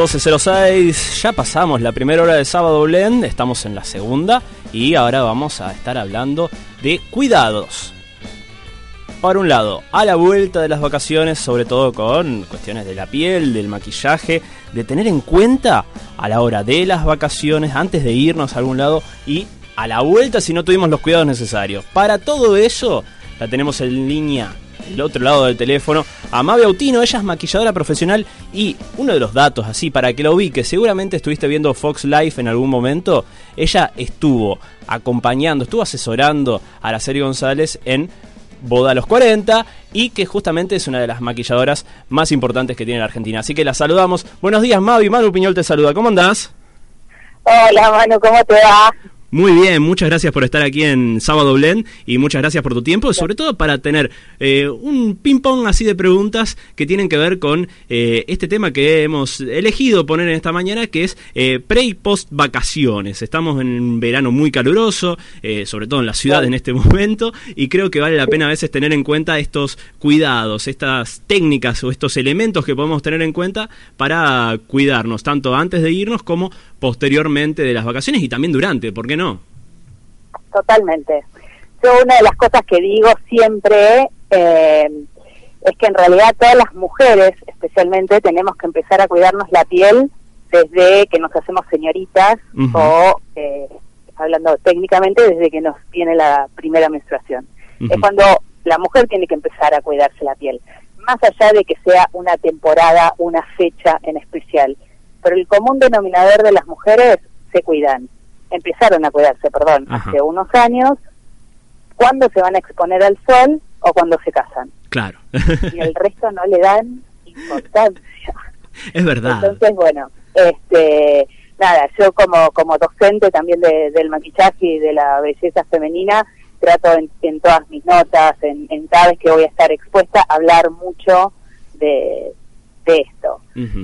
12.06, ya pasamos la primera hora de sábado Blend, estamos en la segunda y ahora vamos a estar hablando de cuidados. Por un lado, a la vuelta de las vacaciones, sobre todo con cuestiones de la piel, del maquillaje, de tener en cuenta a la hora de las vacaciones, antes de irnos a algún lado y a la vuelta si no tuvimos los cuidados necesarios. Para todo eso, la tenemos en línea el otro lado del teléfono, a Mabe Autino, ella es maquilladora profesional y uno de los datos así para que lo ubique, seguramente estuviste viendo Fox Life en algún momento, ella estuvo acompañando, estuvo asesorando a la serie González en Boda a los 40 y que justamente es una de las maquilladoras más importantes que tiene la Argentina. Así que la saludamos. Buenos días, Mavi. Manu Piñol te saluda. ¿Cómo andás? Hola, Manu, ¿cómo te va? Muy bien, muchas gracias por estar aquí en Sábado Blend y muchas gracias por tu tiempo, sobre todo para tener eh, un ping-pong así de preguntas que tienen que ver con eh, este tema que hemos elegido poner en esta mañana, que es eh, pre y post vacaciones. Estamos en un verano muy caluroso, sobre todo en la ciudad en este momento, y creo que vale la pena a veces tener en cuenta estos cuidados, estas técnicas o estos elementos que podemos tener en cuenta para cuidarnos, tanto antes de irnos como posteriormente de las vacaciones y también durante, ¿por qué no? Totalmente. Yo una de las cosas que digo siempre eh, es que en realidad todas las mujeres, especialmente, tenemos que empezar a cuidarnos la piel desde que nos hacemos señoritas o, eh, hablando técnicamente, desde que nos viene la primera menstruación. Es cuando la mujer tiene que empezar a cuidarse la piel, más allá de que sea una temporada, una fecha en especial pero el común denominador de las mujeres se cuidan, empezaron a cuidarse, perdón, hace unos años, cuando se van a exponer al sol o cuando se casan. Claro. y el resto no le dan importancia. Es verdad. Entonces, bueno, este, nada, yo como, como docente también del maquillaje y de la belleza femenina, trato en, todas mis notas, en, en cada vez que voy a estar expuesta, hablar mucho de, de esto.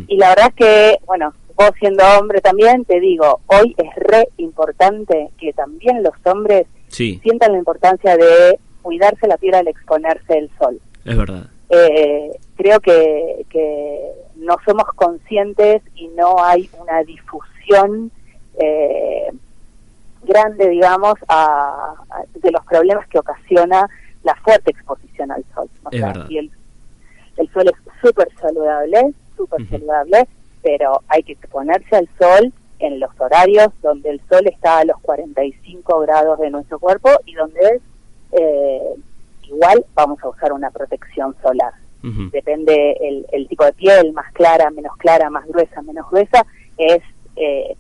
Y la verdad es que, bueno, vos siendo hombre también, te digo, hoy es re importante que también los hombres sientan la importancia de cuidarse la piel al exponerse el sol. Es verdad. Eh, creo que, que no somos conscientes y no hay una difusión eh, grande, digamos, a, de los problemas que ocasiona la fuerte exposición al sol. es verdad. Y el, el sol es súper saludable, súper saludable, pero hay que exponerse al sol en los horarios donde el sol está a los 45 grados de nuestro cuerpo y donde eh, igual vamos a usar una protección solar. Depende el, el, tipo de piel, más clara, menos clara, más gruesa, menos gruesa, es eh,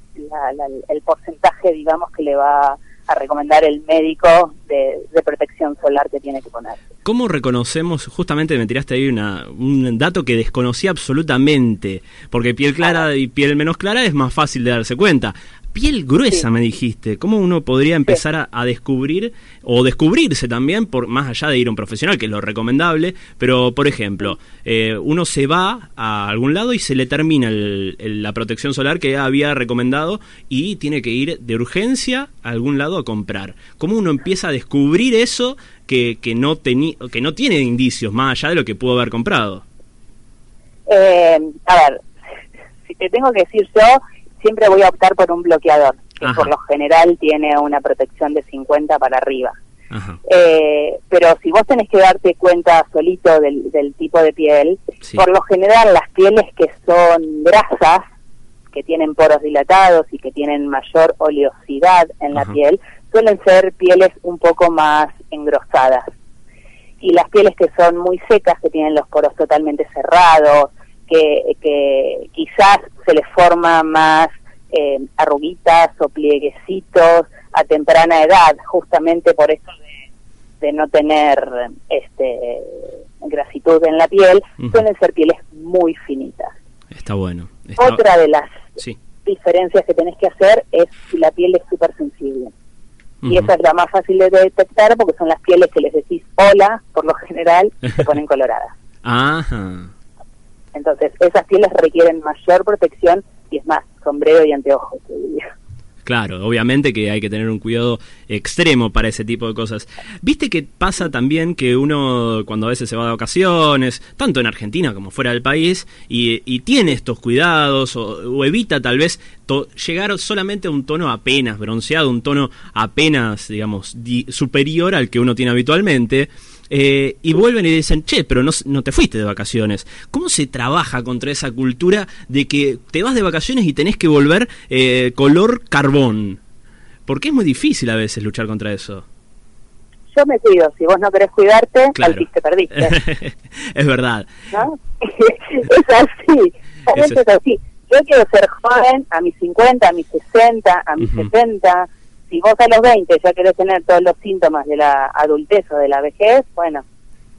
el porcentaje, digamos, que le va a recomendar el médico de, protección solar que tiene que poner. ¿Cómo reconocemos, justamente me tiraste ahí una, un dato que desconocía absolutamente, porque piel clara y piel menos clara es más fácil de darse cuenta piel gruesa, me dijiste. ¿Cómo uno podría empezar a, descubrir o descubrirse también, por más allá de ir a un profesional, que es lo recomendable? Pero, por ejemplo, eh, uno se va a algún lado y se le termina la protección solar que había recomendado y tiene que ir de urgencia a algún lado a comprar. ¿Cómo uno empieza a descubrir eso que, que, no, que no tiene indicios más allá de lo que pudo haber comprado? Eh, a ver, si te tengo que decir yo siempre voy a optar por un bloqueador, que por lo general tiene una protección de 50 para arriba. Eh, pero si vos tenés que darte cuenta solito del, tipo de piel, por lo general las pieles que son grasas, que tienen poros dilatados y que tienen mayor oleosidad en la piel, suelen ser pieles un poco más engrosadas. Y las pieles que son muy secas, que tienen los poros totalmente cerrados, que, que quizás se les forma más eh, arruguitas o plieguecitos a temprana edad, justamente por eso de, no tener este grasitud en la piel, suelen ser pieles muy finitas. Está bueno. Otra de las diferencias que tenés que hacer es si la piel es súper sensible. Y esa es la más fácil de detectar porque son las pieles que les decís hola, por lo general, se ponen coloradas. Ajá. Entonces, esas pieles requieren mayor protección y es más, sombrero y anteojos. Claro, obviamente que hay que tener un cuidado extremo para ese tipo de cosas. Viste que pasa también que uno cuando a veces se va de vacaciones, tanto en Argentina como fuera del país, y, tiene estos cuidados o, evita tal vez llegar solamente a un tono apenas bronceado, un tono apenas, digamos, superior al que uno tiene habitualmente. Eh, y vuelven y dicen, che, pero no, no, te fuiste de vacaciones. ¿Cómo se trabaja contra esa cultura de que te vas de vacaciones y tenés que volver eh, color carbón? Porque es muy difícil a veces luchar contra eso. Yo me cuido, si vos no querés cuidarte, claro. te perdiste. es verdad. es así, es así. Yo quiero ser joven a mis 50, a mis 60, a mis 70 si vos a los 20 ya querés tener todos los síntomas de la adultez o de la vejez, bueno,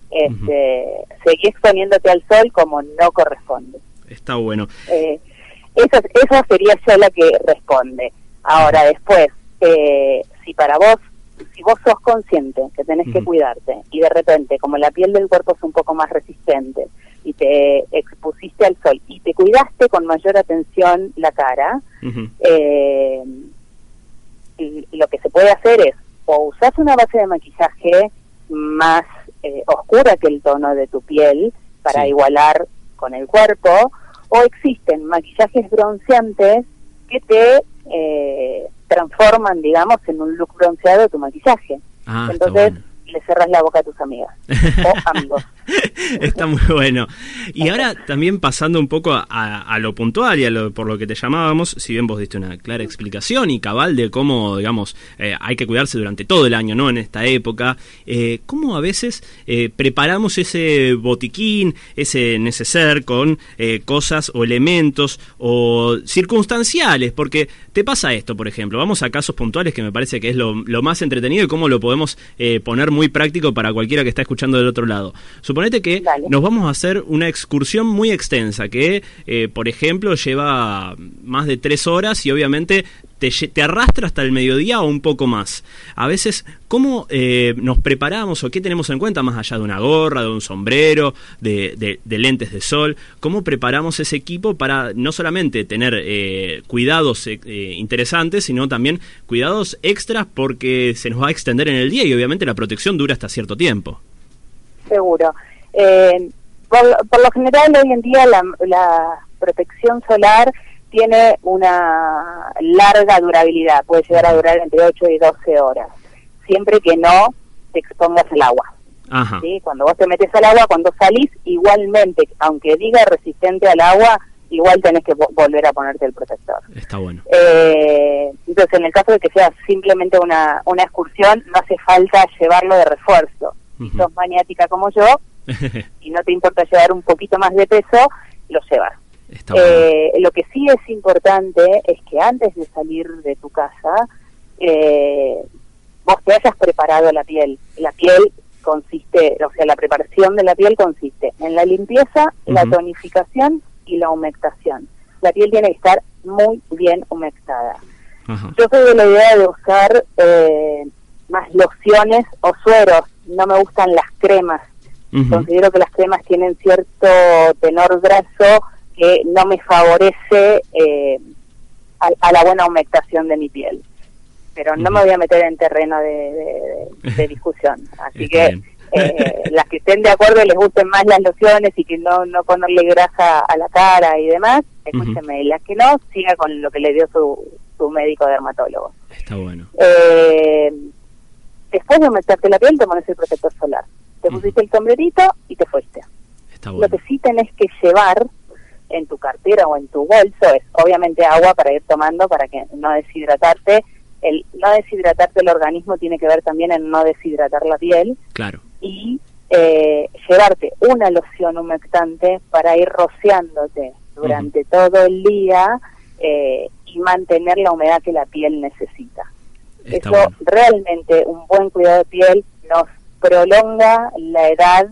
este, seguí exponiéndote al sol como no corresponde. Está bueno. Eh, esa, esa sería ya la que responde. Ahora, después, eh, si para vos, si vos sos consciente que tenés que cuidarte y de repente, como la piel del cuerpo es un poco más resistente y te expusiste al sol y te cuidaste con mayor atención la cara, eh, lo que se puede hacer es o usar una base de maquillaje más eh, oscura que el tono de tu piel para igualar con el cuerpo, o existen maquillajes bronceantes que te eh, transforman, digamos, en un look bronceado de tu maquillaje. Ah, Entonces, le cerras la boca a tus amigas o amigos. Está muy bueno. Y ahora también pasando un poco a, lo puntual y a lo, por lo que te llamábamos, si bien vos diste una clara explicación y cabal de cómo, digamos, eh, hay que cuidarse durante todo el año, ¿no? En esta época, eh, cómo a veces eh, preparamos ese botiquín, ese neceser con cosas o elementos o circunstanciales, porque te pasa esto, por ejemplo, vamos a casos puntuales que me parece que es lo, lo más entretenido y cómo lo podemos poner muy práctico para cualquiera que está escuchando del otro lado. Suponete que nos vamos a hacer una excursión muy extensa, que, eh, por ejemplo, lleva más de tres horas y obviamente te, arrastra hasta el mediodía o un poco más. A veces, ¿cómo eh, nos preparamos o qué tenemos en cuenta más allá de una gorra, de un sombrero, de, lentes de sol? ¿Cómo preparamos ese equipo para no solamente tener eh, cuidados eh, interesantes, sino también cuidados extras porque se nos va a extender en el día y obviamente la protección dura hasta cierto tiempo? Seguro. Por, lo general, hoy en día la, la protección solar tiene una larga durabilidad, puede llegar a durar entre 8 y 12 horas, siempre que no te expongas al agua. ¿sí? Cuando vos te metes al agua, cuando salís, igualmente, aunque diga resistente al agua, igual tenés que volver a ponerte el protector. Está bueno. Eh, entonces, en el caso de que sea simplemente una, una excursión, no hace falta llevarlo de refuerzo. Si sos maniática como yo y no te importa llevar un poquito más de peso, lo llevas. Eh, lo que sí es importante es que antes de salir de tu casa, eh, vos te hayas preparado la piel. La piel consiste, o sea, la preparación de la piel consiste en la limpieza, la tonificación y la humectación. La piel tiene que estar muy bien humectada. Yo soy de la idea de usar eh, más lociones o sueros. No me gustan las cremas. Considero que las cremas tienen cierto tenor graso que no me favorece eh, a, la buena humectación de mi piel. Pero no me voy a meter en terreno de, discusión. Así que eh, las que estén de acuerdo y les gusten más las lociones y que no, no ponerle grasa a la cara y demás, escúcheme. Las que no, siga con lo que le dio su, su médico dermatólogo. Está bueno. Eh, después de humectarte la piel, te pones el protector solar. Te pusiste el sombrerito y te fuiste. Está bueno. Lo que sí tenés que llevar en tu cartera o en tu bolso es obviamente agua para ir tomando para que no deshidratarte. El no deshidratarte el organismo tiene que ver también en no deshidratar la piel. Claro. Y eh, llevarte una loción humectante para ir rociándote durante todo el día eh, y mantener la humedad que la piel necesita. Eso realmente, un buen cuidado de piel nos prolonga la edad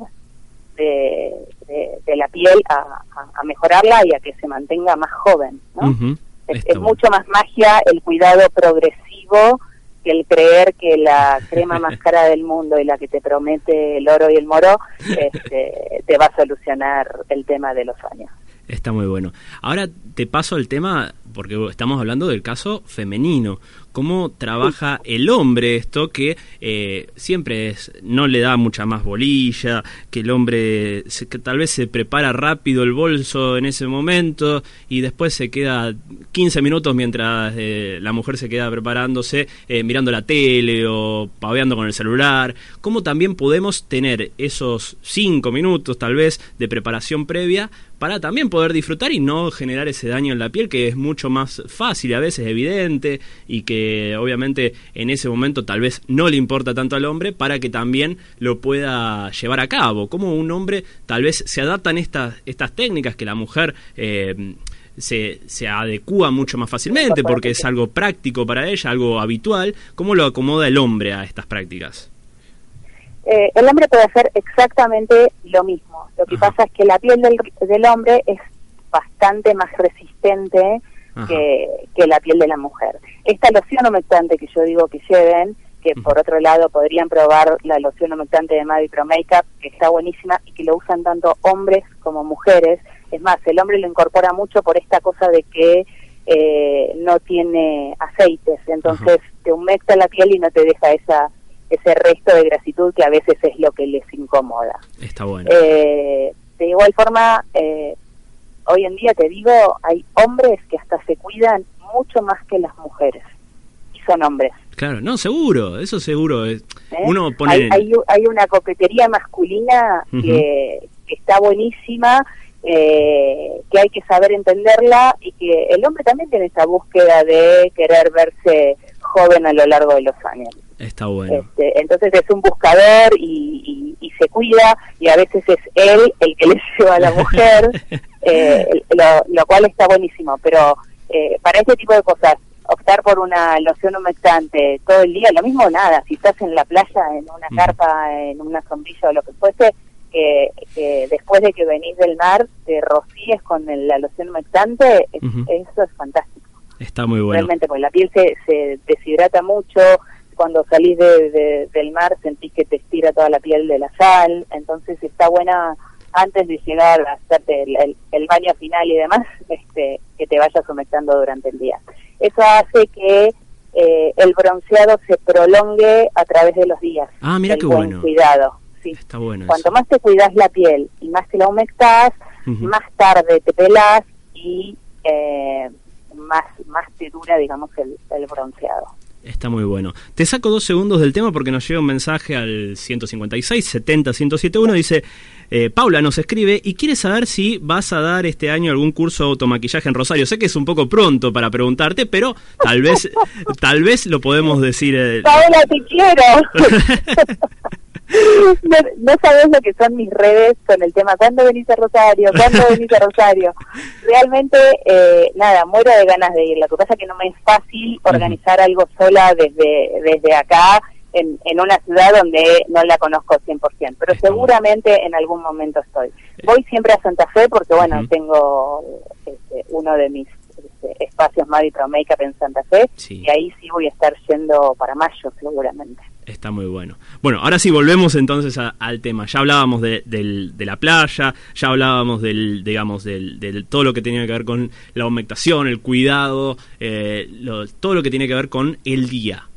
de, de, la piel a, mejorarla y a que se mantenga más joven. ¿no? Es, mucho más magia el cuidado progresivo que el creer que la crema más cara del mundo y la que te promete el oro y el moro este, te va a solucionar el tema de los años. Está muy bueno. Ahora te paso el tema, porque estamos hablando del caso femenino cómo trabaja el hombre esto que eh, siempre es, no le da mucha más bolilla, que el hombre que tal vez se prepara rápido el bolso en ese momento y después se queda 15 minutos mientras eh, la mujer se queda preparándose, eh, mirando la tele o paveando con el celular. ¿Cómo también podemos tener esos 5 minutos tal vez de preparación previa para también poder disfrutar y no generar ese daño en la piel que es mucho más fácil, a veces evidente y que obviamente en ese momento tal vez no le importa tanto al hombre para que también lo pueda llevar a cabo. Como un hombre tal vez se adaptan estas, estas técnicas que la mujer... Eh, se, se adecúa mucho más fácilmente porque es algo práctico para ella, algo habitual. ¿Cómo lo acomoda el hombre a estas prácticas? Eh, el hombre puede hacer exactamente lo mismo. Lo que pasa es que la piel del, del hombre es bastante más resistente que, la piel de la mujer. Esta loción humectante que yo digo que lleven, que por otro lado podrían probar la loción humectante de Mavi Pro Makeup, que está buenísima y que lo usan tanto hombres como mujeres. Es más, el hombre lo incorpora mucho por esta cosa de que eh, no tiene aceites, entonces te humecta la piel y no te deja esa ese resto de grasitud que a veces es lo que les incomoda. Está bueno. Eh, de igual forma, eh, hoy en día te digo, hay hombres que hasta se cuidan mucho más que las mujeres. Y son hombres. Claro, no, seguro, eso seguro. ¿Eh? Uno pone... Hay, hay, una coquetería masculina que, está buenísima, eh, que hay que saber entenderla y que el hombre también tiene esa búsqueda de querer verse joven a lo largo de los años. Está bueno. Este, entonces es un buscador y, y, se cuida y a veces es él el que le lleva a la mujer, eh, lo, cual está buenísimo. Pero eh, para este tipo de cosas, optar por una loción humectante todo el día, lo mismo nada, si estás en la playa, en una carpa, en una sombrilla o lo que fuese, que, después de que venís del mar te rocíes con la loción humectante, eso es fantástico. Está muy bueno. Realmente, pues la piel se, se deshidrata mucho, cuando salís de, del mar sentís que te estira toda la piel de la sal, entonces está buena antes de llegar a hacerte el, baño final y demás, este, que te vayas humectando durante el día. Eso hace que eh, el bronceado se prolongue a través de los días. Ah, mira qué bueno. Cuidado. Sí. Está bueno. Cuanto más te cuidas la piel y más te la humectas, más tarde te pelás y eh, más, más te dura, digamos, el, el bronceado. Está muy bueno. Te saco dos segundos del tema porque nos llega un mensaje al 156 70 1071. Dice: eh, Paula nos escribe y quiere saber si vas a dar este año algún curso de automaquillaje en Rosario. Sé que es un poco pronto para preguntarte, pero tal vez, tal vez lo podemos decir. Eh, Paula, te quiero. no, no, sabes lo que son mis redes con el tema ¿cuándo venís a Rosario? ¿cuándo venís a Rosario? Realmente, eh, nada, muero de ganas de ir. Lo que pasa es que no me es fácil organizar algo sola desde, desde acá en, en una ciudad donde no la conozco 100%, pero seguramente en algún momento estoy. Voy siempre a Santa Fe porque, bueno, tengo este, uno de mis este, espacios Mavi Pro Makeup en Santa Fe y ahí sí voy a estar yendo para mayo seguramente. Está muy bueno. Bueno, ahora sí volvemos entonces al tema. Ya hablábamos de, la playa, ya hablábamos del, digamos, del, todo lo que tenía que ver con la humectación, el cuidado, eh, todo lo que tiene que ver con el día.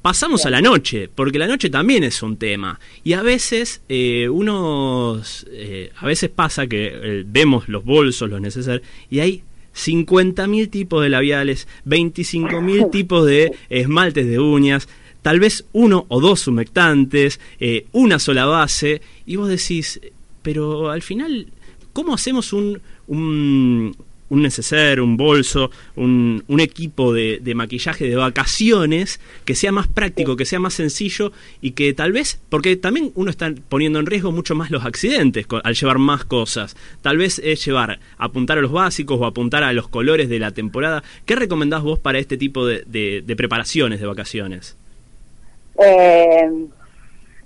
Pasamos a la noche, porque la noche también es un tema. Y a veces eh, unos, eh, a veces pasa que vemos los bolsos, los necesarios, y hay 50.000 tipos de labiales, 25.000 tipos de esmaltes de uñas, tal vez uno o dos humectantes, eh, una sola base, y vos decís, pero al final, ¿cómo hacemos un, un, un neceser, un bolso, un, un equipo de, de, maquillaje de vacaciones que sea más práctico, que sea más sencillo y que tal vez, porque también uno está poniendo en riesgo mucho más los accidentes al llevar más cosas. Tal vez es llevar, apuntar a los básicos o apuntar a los colores de la temporada. ¿Qué recomendás vos para este tipo de, de preparaciones de vacaciones? Eh,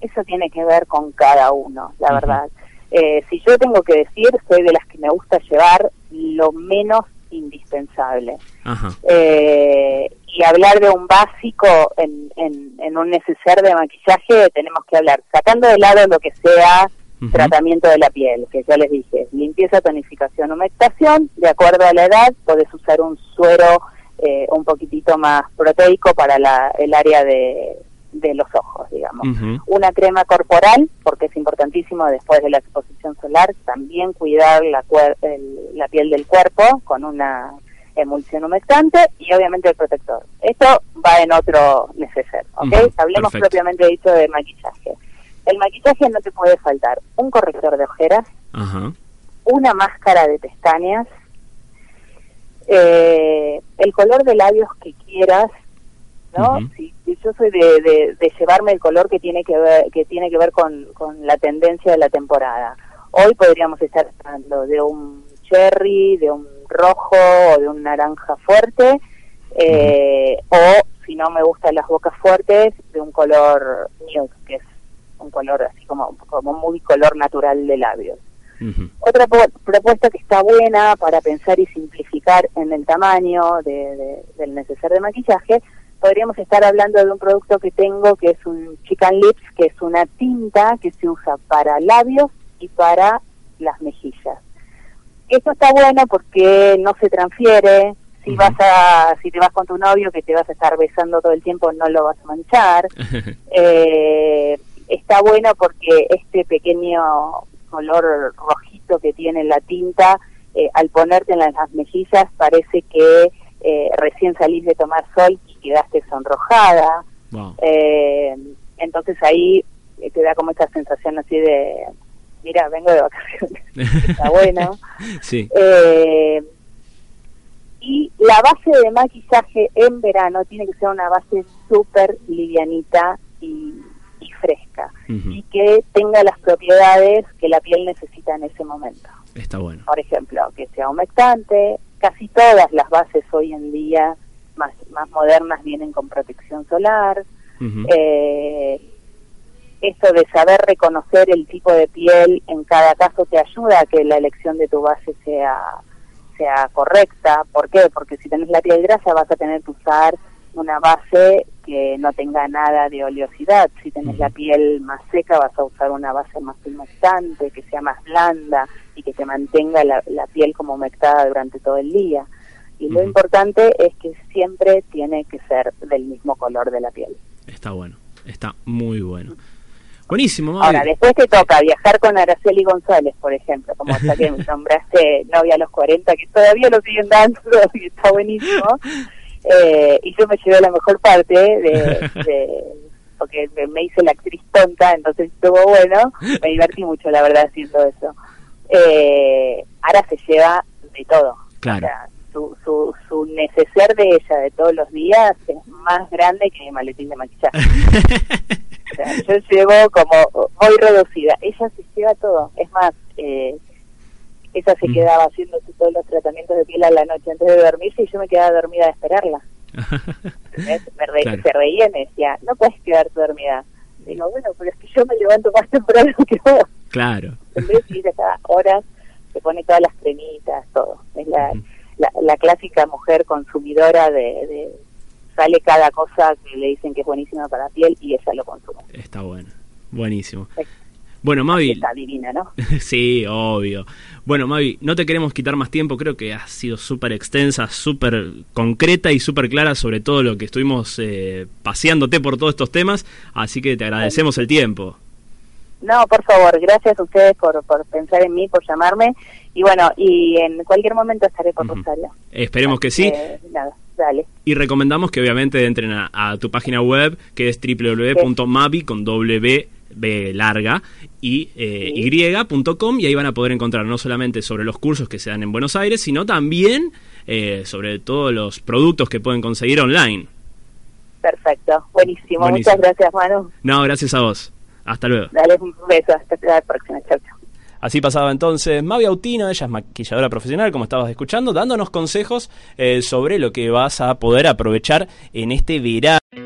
eso tiene que ver con cada uno, la verdad. Eh, si yo tengo que decir, soy de las que me gusta llevar lo menos indispensable. Eh, y hablar de un básico en, en, un neceser de maquillaje, tenemos que hablar, sacando de lado lo que sea tratamiento de la piel, que ya les dije, limpieza, tonificación, humectación, de acuerdo a la edad, podés usar un suero eh, un poquitito más proteico para la, el área de, de los ojos, digamos. Una crema corporal, porque es importantísimo después de la exposición solar, también cuidar la, la piel del cuerpo con una emulsión humectante y obviamente el protector. Esto va en otro neceser, ¿ok? Hablemos propiamente dicho de maquillaje. El maquillaje no te puede faltar un corrector de ojeras, una máscara de pestañas, eh, el color de labios que quieras, ¿no? si, yo soy de, de, llevarme el color que tiene que ver que tiene que ver con, con la tendencia de la temporada. Hoy podríamos estar hablando de un cherry, de un rojo o de un naranja fuerte, eh, o si no me gustan las bocas fuertes, de un color nude, que es un color así como, como muy color natural de labios. Otra propuesta que está buena para pensar y simplificar en el tamaño de, del neceser de maquillaje, podríamos estar hablando de un producto que tengo que es un Chicken Lips, que es una tinta que se usa para labios y para las mejillas. Esto está bueno porque no se transfiere, si vas a si te vas con tu novio que te vas a estar besando todo el tiempo no lo vas a manchar. Eh, está bueno porque este pequeño color rojito que tiene la tinta eh, al ponerte en las, mejillas parece que eh, recién salís de tomar sol y quedaste sonrojada entonces ahí te da como esta sensación así de mira, vengo de vacaciones, está bueno. sí. Eh, y la base de maquillaje en verano tiene que ser una base súper livianita y, fresca y que tenga las propiedades que la piel necesita en ese momento. Está bueno. Por ejemplo, que sea humectante, casi todas las bases hoy en día más, más modernas vienen con protección solar. eh, esto de saber reconocer el tipo de piel en cada caso te ayuda a que la elección de tu base sea sea correcta. ¿Por qué? Porque si tenés la piel grasa vas a tener que usar una base que no tenga nada de oleosidad. Si tenés la piel más seca vas a usar una base más humectante, que sea más blanda y que te mantenga la, piel como humectada durante todo el día. Y lo importante es que siempre tiene que ser del mismo color de la piel. Está bueno, está muy bueno. Buenísimo, Ahora, después te toca viajar con Araceli González, por ejemplo, como hasta que nombraste novia a los 40, que todavía lo siguen dando y está buenísimo. Eh, y yo me llevé la mejor parte de, porque me, hice la actriz tonta, entonces estuvo bueno, me divertí mucho, la verdad, haciendo eso. Eh, ahora se lleva de todo. Claro. su, su, su neceser de ella de todos los días es más grande que mi maletín de maquillaje. yo llevo como muy reducida. Ella se lleva todo. Es más, eh, ella se mm. quedaba haciendo todos los tratamientos de piel a la noche antes de dormirse y yo me quedaba dormida a esperarla. me Se reía y me decía, no puedes quedarte dormida. Digo, bueno, pero es que yo me levanto más temprano que vos. Claro. Entonces ella está horas, se pone todas las cremitas, todo. Es la, la, la, clásica mujer consumidora de sale cada cosa que le dicen que es buenísima para la piel y ella lo consume. Está bueno, buenísimo. Bueno, Mavi. Está divina, ¿no? sí, obvio. Bueno, Mavi, no te queremos quitar más tiempo. Creo que ha sido súper extensa, súper concreta y súper clara sobre todo lo que estuvimos eh, paseándote por todos estos temas. Así que te agradecemos el tiempo. No, por favor, gracias a ustedes por, por pensar en mí, por llamarme. Y bueno, y en cualquier momento estaré por Rosario. Esperemos que sí. nada. Dale. Y recomendamos que obviamente entren a, tu página web, que es www.mavi con w B larga y eh, y.com y ahí van a poder encontrar no solamente sobre los cursos que se dan en Buenos Aires, sino también eh, sobre todos los productos que pueden conseguir online. Perfecto, buenísimo. Muchas gracias, Manu. No, gracias a vos. Hasta luego. Dale un beso, hasta la próxima. Chao, chao. Así pasaba entonces Mavi Autino, ella es maquilladora profesional, como estabas escuchando, dándonos consejos eh, sobre lo que vas a poder aprovechar en este verano.